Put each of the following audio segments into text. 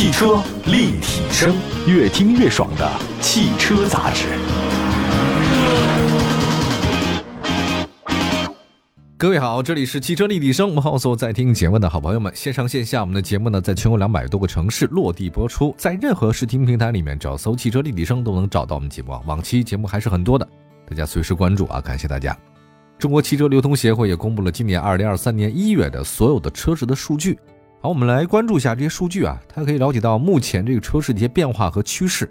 汽车立体声，越听越爽的汽车杂志。各位好，这里是汽车立体声，我们好所在听节目的好朋友们，线上线下，我们的节目呢，在全国两百多个城市落地播出，在任何视听平台里面只要搜“汽车立体声”都能找到我们节目。往期节目还是很多的，大家随时关注啊，感谢大家。中国汽车流通协会也公布了今年二零二三年一月的所有的车市的数据。好，我们来关注一下这些数据啊，它可以了解到目前这个车市的一些变化和趋势。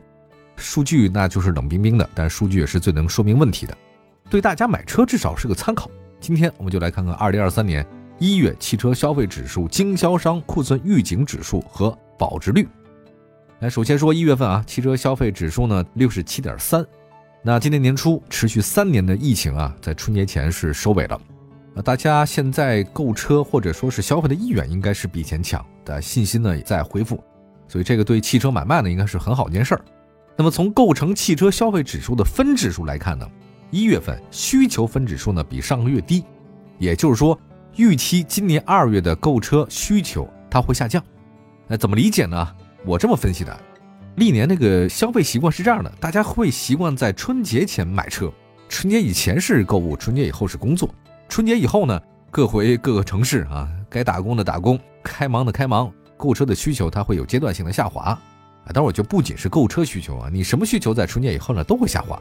数据那就是冷冰冰的，但数据也是最能说明问题的，对大家买车至少是个参考。今天我们就来看看二零二三年一月汽车消费指数、经销商库存预警指数和保值率。来，首先说一月份啊，汽车消费指数呢六十七点三。那今年年初持续三年的疫情啊，在春节前是收尾了，啊，大家现在购车或者说是消费的意愿应该是比以前强，的信心呢也在恢复，所以这个对汽车买卖呢应该是很好一件事儿。那么从构成汽车消费指数的分指数来看呢，一月份需求分指数呢比上个月低，也就是说预期今年二月的购车需求它会下降。那怎么理解呢？我这么分析的。历年那个消费习惯是这样的，大家会习惯在春节前买车，春节以前是购物，春节以后是工作，春节以后呢，各回各个城市啊，该打工的打工，开忙的开忙，购车的需求它会有阶段性的下滑啊。当然，我就不仅是购车需求啊，你什么需求在春节以后呢都会下滑，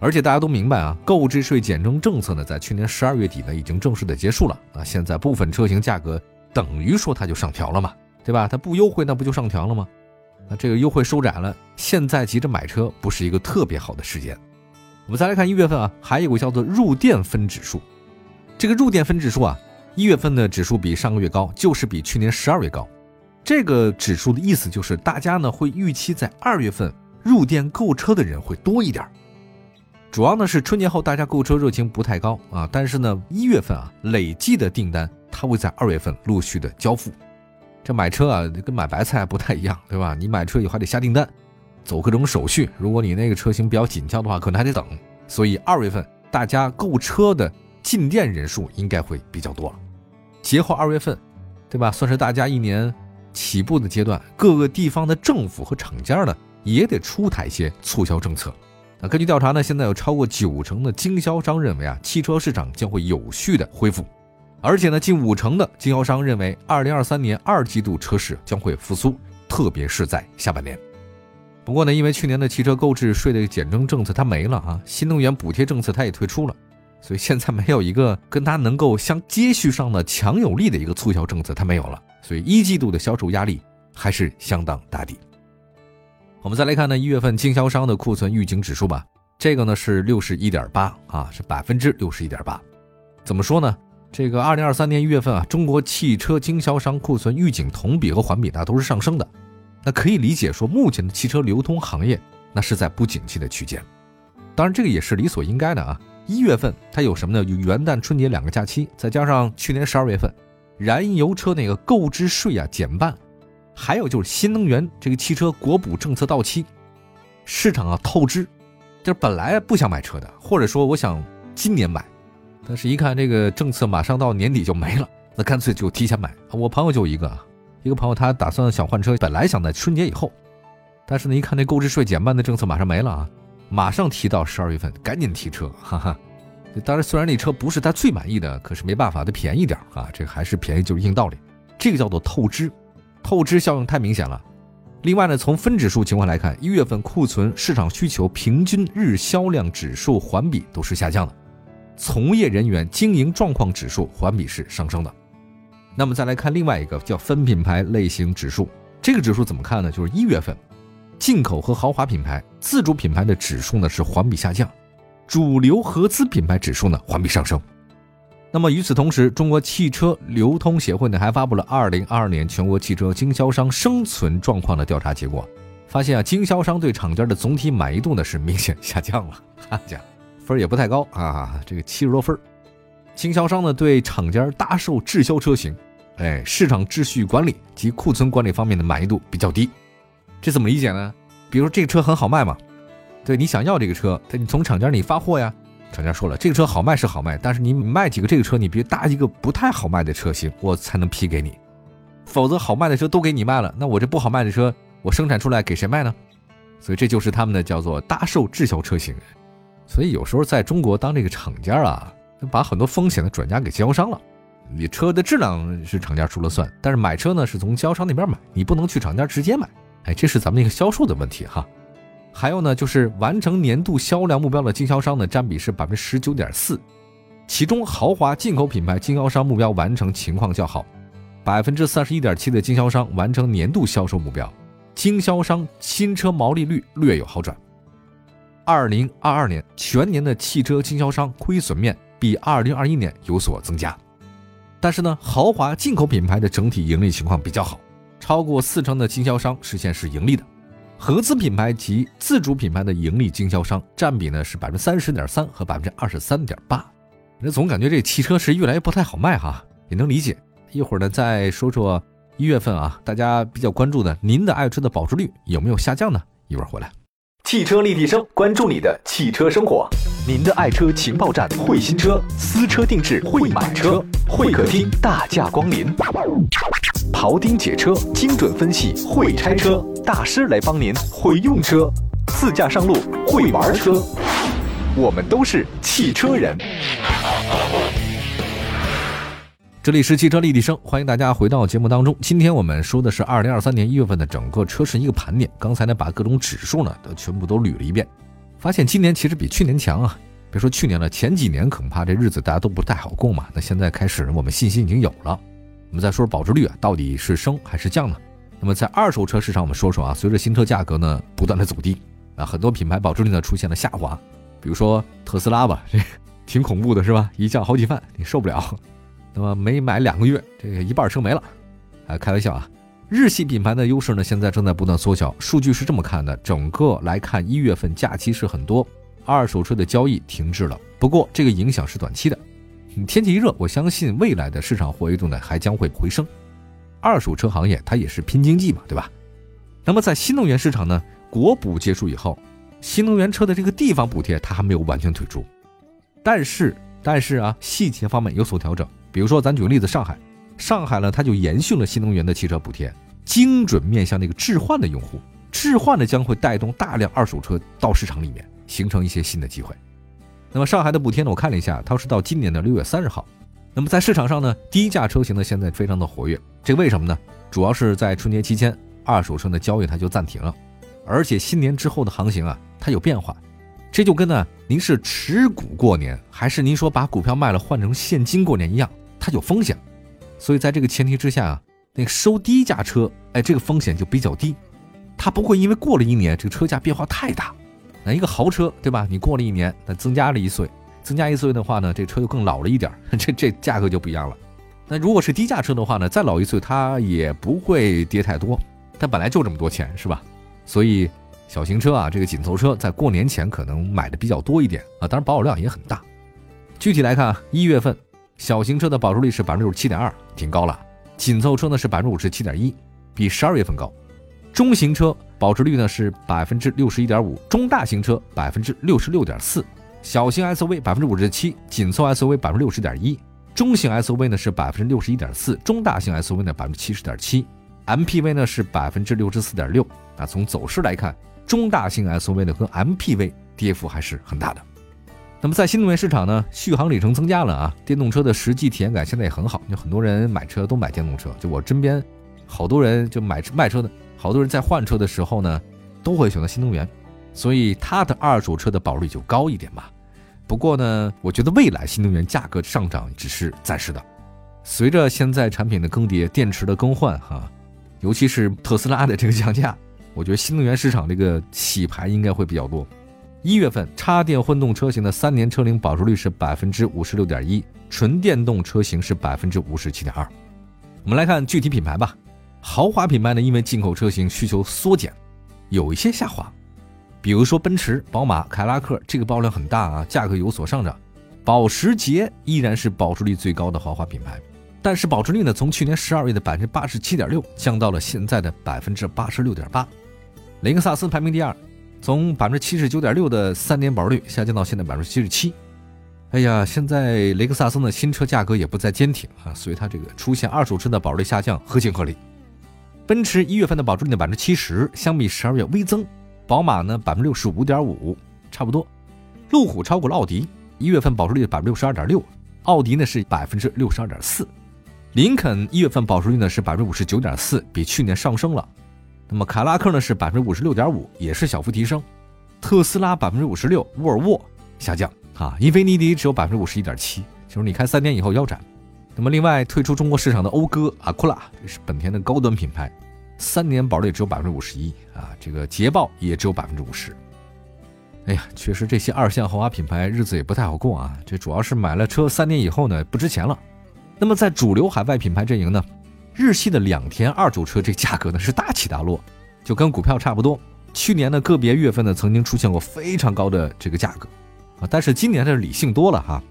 而且大家都明白啊，购置税减征政策呢，在去年十二月底呢已经正式的结束了啊，现在部分车型价格等于说它就上调了嘛，对吧？它不优惠那不就上调了吗？那这个优惠收窄了，现在急着买车不是一个特别好的时间。我们再来看一月份啊，还有个叫做入店分指数。这个入店分指数啊，一月份的指数比上个月高，就是比去年十二月高。这个指数的意思就是，大家呢会预期在二月份入店购车的人会多一点。主要呢是春节后大家购车热情不太高啊，但是呢一月份啊累计的订单它会在二月份陆续的交付。这买车啊，跟买白菜不太一样，对吧？你买车以后还得下订单，走各种手续。如果你那个车型比较紧俏的话，可能还得等。所以二月份大家购车的进店人数应该会比较多了。节后二月份，对吧？算是大家一年起步的阶段，各个地方的政府和厂家呢也得出台一些促销政策。那根据调查呢，现在有超过九成的经销商认为啊，汽车市场将会有序的恢复。而且呢，近五成的经销商认为，二零二三年二季度车市将会复苏，特别是在下半年。不过呢，因为去年的汽车购置税的减征政策它没了啊，新能源补贴政策它也退出了，所以现在没有一个跟它能够相接续上的强有力的一个促销政策，它没有了，所以一季度的销售压力还是相当大的。我们再来看呢，一月份经销商的库存预警指数吧，这个呢是六十一点八啊，是百分之六十一点八。怎么说呢？这个二零二三年一月份啊，中国汽车经销商库存预警同比和环比那都是上升的，那可以理解说目前的汽车流通行业那是在不景气的区间，当然这个也是理所应该的啊。一月份它有什么呢？有元旦、春节两个假期，再加上去年十二月份燃油车那个购置税啊减半，还有就是新能源这个汽车国补政策到期，市场啊透支，就是本来不想买车的，或者说我想今年买。但是，一看这个政策马上到年底就没了，那干脆就提前买。我朋友就一个，一个朋友他打算想换车，本来想在春节以后，但是呢，一看那购置税减半的政策马上没了啊，马上提到十二月份，赶紧提车，哈哈。当然，虽然那车不是他最满意的，可是没办法，它便宜点啊，这个还是便宜就是硬道理。这个叫做透支，透支效应太明显了。另外呢，从分指数情况来看，一月份库存市场需求平均日销量指数环比都是下降的。从业人员经营状况指数环比是上升的。那么再来看另外一个叫分品牌类型指数，这个指数怎么看呢？就是一月份，进口和豪华品牌、自主品牌的指数呢是环比下降，主流合资品牌指数呢环比上升。那么与此同时，中国汽车流通协会呢还发布了二零二二年全国汽车经销商生存状况的调查结果，发现啊，经销商对厂家的总体满意度呢是明显下降了，哈家。分也不太高啊，这个七十多分经销商呢对厂家搭售滞销车型，哎，市场秩序管理及库存管理方面的满意度比较低。这怎么理解呢？比如说这个车很好卖嘛，对你想要这个车，你从厂家里发货呀。厂家说了，这个车好卖是好卖，但是你卖几个这个车，你别搭一个不太好卖的车型，我才能批给你。否则好卖的车都给你卖了，那我这不好卖的车，我生产出来给谁卖呢？所以这就是他们的叫做搭售滞销车型。所以有时候在中国当这个厂家啊，把很多风险呢转嫁给经销商了。你车的质量是厂家说了算，但是买车呢是从经销商那边买，你不能去厂家直接买。哎，这是咱们一个销售的问题哈。还有呢，就是完成年度销量目标的经销商呢，占比是百分之十九点四，其中豪华进口品牌经销商目标完成情况较好，百分之三十一点七的经销商完成年度销售目标，经销商新车毛利率略有好转。二零二二年全年的汽车经销商亏损面比二零二一年有所增加。但是呢，豪华进口品牌的整体盈利情况比较好，超过四成的经销商实现是盈利的。合资品牌及自主品牌的盈利经销商占比呢是百分之三十点三和百分之二十三点八。那总感觉这汽车是越来越不太好卖哈，也能理解。一会儿呢再说说一月份啊，大家比较关注的，您的爱车的保值率有没有下降呢？一会儿回来。汽车立体声，关注你的汽车生活。您的爱车情报站，会新车，私车定制，会买车，会客厅大驾光临，庖丁解车，精准分析，会拆车大师来帮您，会用车，自驾上路，会玩车，我们都是汽车人。这里是汽车立体声，欢迎大家回到节目当中。今天我们说的是二零二三年一月份的整个车市一个盘点。刚才呢，把各种指数呢都全部都捋了一遍，发现今年其实比去年强啊。别说去年了，前几年恐怕这日子大家都不太好过嘛。那现在开始，我们信心已经有了。我们再说说保值率啊，到底是升还是降呢？那么在二手车市场，我们说说啊，随着新车价格呢不断的走低啊，很多品牌保值率呢出现了下滑。比如说特斯拉吧，这挺恐怖的是吧？一降好几万，你受不了。那么没买两个月，这个一半车没了，啊，开玩笑啊！日系品牌的优势呢，现在正在不断缩小。数据是这么看的：整个来看，一月份假期是很多，二手车的交易停滞了。不过这个影响是短期的，天气一热，我相信未来的市场活跃度呢还将会回升。二手车行业它也是拼经济嘛，对吧？那么在新能源市场呢，国补结束以后，新能源车的这个地方补贴它还没有完全退出，但是但是啊，细节方面有所调整。比如说，咱举个例子，上海，上海呢，它就延续了新能源的汽车补贴，精准面向那个置换的用户，置换呢将会带动大量二手车到市场里面，形成一些新的机会。那么上海的补贴呢，我看了一下，它是到今年的六月三十号。那么在市场上呢，低价车型呢现在非常的活跃，这为什么呢？主要是在春节期间，二手车的交易它就暂停了，而且新年之后的行情啊，它有变化。这就跟呢，您是持股过年，还是您说把股票卖了换成现金过年一样？它有风险，所以在这个前提之下啊，那个收低价车，哎，这个风险就比较低，它不会因为过了一年这个车价变化太大。那一个豪车对吧？你过了一年，那增加了一岁，增加一岁的话呢，这车就更老了一点，这这价格就不一样了。那如果是低价车的话呢，再老一岁它也不会跌太多，它本来就这么多钱是吧？所以小型车啊，这个紧凑车在过年前可能买的比较多一点啊，当然保有量也很大。具体来看，一月份。小型车的保值率是百分之六十七点二，挺高了。紧凑车呢是百分之五十七点一，比十二月份高。中型车保值率呢是百分之六十一点五，中大型车百分之六十六点四，小型 SUV 百分之五十七，紧凑 SUV 百分之六十点一，中型 SUV 呢是百分之六十一点四，中大型 SUV 呢百分之七十点七，MPV 呢是百分之六十四点六。啊，从走势来看，中大型 SUV 呢和 MPV 跌幅还是很大的。那么在新能源市场呢，续航里程增加了啊，电动车的实际体验感现在也很好。有很多人买车都买电动车，就我身边好多人就买卖车的，好多人在换车的时候呢，都会选择新能源，所以它的二手车的保值率就高一点吧。不过呢，我觉得未来新能源价格上涨只是暂时的，随着现在产品的更迭、电池的更换哈，尤其是特斯拉的这个降价，我觉得新能源市场这个洗牌应该会比较多。一月份插电混动车型的三年车龄保值率是百分之五十六点一，纯电动车型是百分之五十七点二。我们来看具体品牌吧。豪华品牌呢，因为进口车型需求缩减，有一些下滑。比如说奔驰、宝马、凯拉克，这个保量很大啊，价格有所上涨。保时捷依然是保值率最高的豪华品牌，但是保值率呢，从去年十二月的百分之八十七点六降到了现在的百分之八十六点八。雷克萨斯排名第二。从百分之七十九点六的三年保值率下降到现在百分之七十七，哎呀，现在雷克萨斯的新车价格也不再坚挺啊，所以它这个出现二手车的保值率下降合情合理。奔驰一月份的保值率呢百分之七十，相比十二月微增。宝马呢百分之六十五点五，差不多。路虎超过了奥迪，一月份保值率百分之六十二点六，奥迪呢是百分之六十二点四。林肯一月份保值率呢是百分之五十九点四，比去年上升了。那么凯拉克呢是百分之五十六点五，也是小幅提升。特斯拉百分之五十六，沃尔沃下降啊，英菲尼迪只有百分之五十一点七，就是你看三年以后腰斩。那么，另外退出中国市场的讴歌、阿库拉，这是本田的高端品牌，三年保率只有百分之五十一啊。这个捷豹也只有百分之五十。哎呀，确实这些二线豪华品牌日子也不太好过啊。这主要是买了车三年以后呢不值钱了。那么在主流海外品牌阵营呢，日系的两田二手车这价格呢是大起大落，就跟股票差不多。去年的个别月份呢曾经出现过非常高的这个价格啊，但是今年的理性多了哈。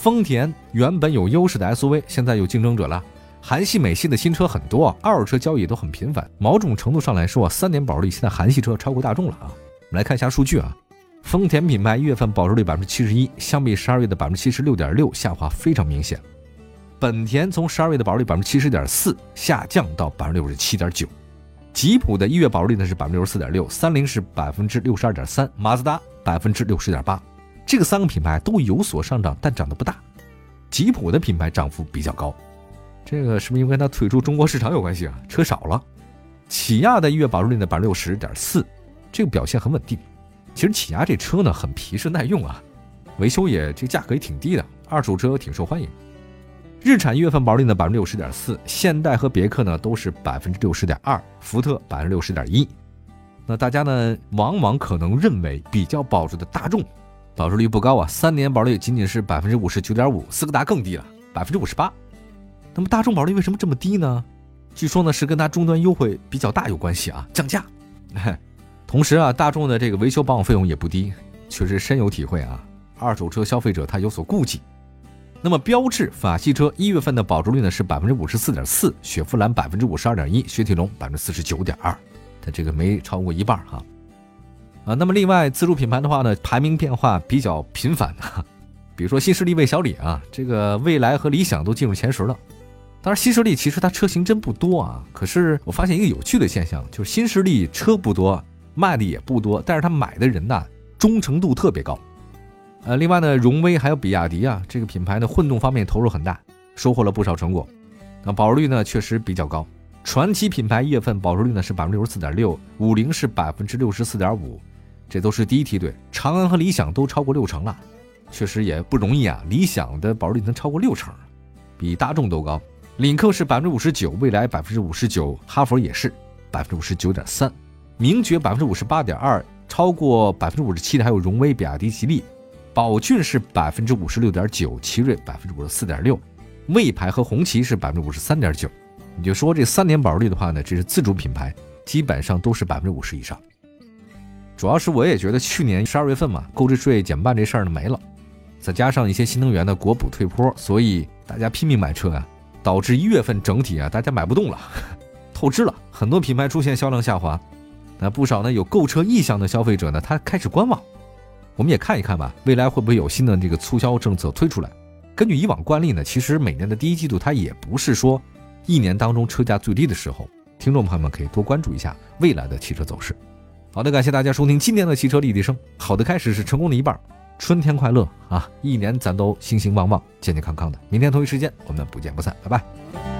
丰田原本有优势的 SUV，现在有竞争者了。韩系、美系的新车很多，二手车交易都很频繁。某种程度上来说，三年保值率现在韩系车超过大众了啊。我们来看一下数据啊，丰田品牌一月份保值率百分之七十一，相比十二月的百分之七十六点六下滑非常明显。本田从十二月的保值率百分之七十点四下降到百分之六十七点九。吉普的一月保值率呢是百分之六十四点六，三菱是百分之六十二点三，马自达百分之六十点八。这个三个品牌都有所上涨，但涨得不大。吉普的品牌涨幅比较高，这个是不是因为它退出中国市场有关系啊？车少了。起亚的一月保值率呢百分之六十点四，这个表现很稳定。其实起亚这车呢很皮实耐用啊，维修也这价格也挺低的，二手车挺受欢迎。日产一月份保值率呢百分之六十点四，现代和别克呢都是百分之六十点二，福特百分之六十点一。那大家呢往往可能认为比较保值的大众。保值率不高啊，三年保值率仅仅是百分之五十九点五，斯柯达更低了，百分之五十八。那么大众保值率为什么这么低呢？据说呢是跟它终端优惠比较大有关系啊，降价。同时啊，大众的这个维修保养费用也不低，确实深有体会啊。二手车消费者他有所顾忌。那么标致法系车一月份的保值率呢是百分之五十四点四，雪佛兰百分之五十二点一，雪铁龙百分之四十九点二，它这个没超过一半哈。啊那么另外自主品牌的话呢，排名变化比较频繁的，比如说新势力、魏小李啊，这个蔚来和理想都进入前十了。当然，新势力其实它车型真不多啊，可是我发现一个有趣的现象，就是新势力车不多，卖的也不多，但是他买的人呢忠诚度特别高。呃，另外呢，荣威还有比亚迪啊，这个品牌呢混动方面投入很大，收获了不少成果。那保值率呢确实比较高。传奇品牌一月份保值率呢是百分之六十四点六，五菱是百分之六十四点五。这都是第一梯队，长安和理想都超过六成了，确实也不容易啊。理想的保值率能超过六成，比大众都高。领克是百分之五十九，蔚来百分之五十九，哈佛也是百分之五十九点三，名爵百分之五十八点二，超过百分之五十七的还有荣威、比亚迪、吉利。宝骏是百分之五十六点九，奇瑞百分之五十四点六，魏牌和红旗是百分之五十三点九。你就说这三年保值率的话呢，这是自主品牌，基本上都是百分之五十以上。主要是我也觉得去年十二月份嘛，购置税减半这事儿呢没了，再加上一些新能源的国补退坡，所以大家拼命买车啊，导致一月份整体啊大家买不动了，透支了很多品牌出现销量下滑，那不少呢有购车意向的消费者呢他开始观望，我们也看一看吧，未来会不会有新的这个促销政策推出来？根据以往惯例呢，其实每年的第一季度它也不是说一年当中车价最低的时候，听众朋友们可以多关注一下未来的汽车走势。好的，感谢大家收听今天的汽车立体声。好的开始是成功的一半，春天快乐啊！一年咱都兴兴旺旺、健健康康的。明天同一时间我们不见不散，拜拜。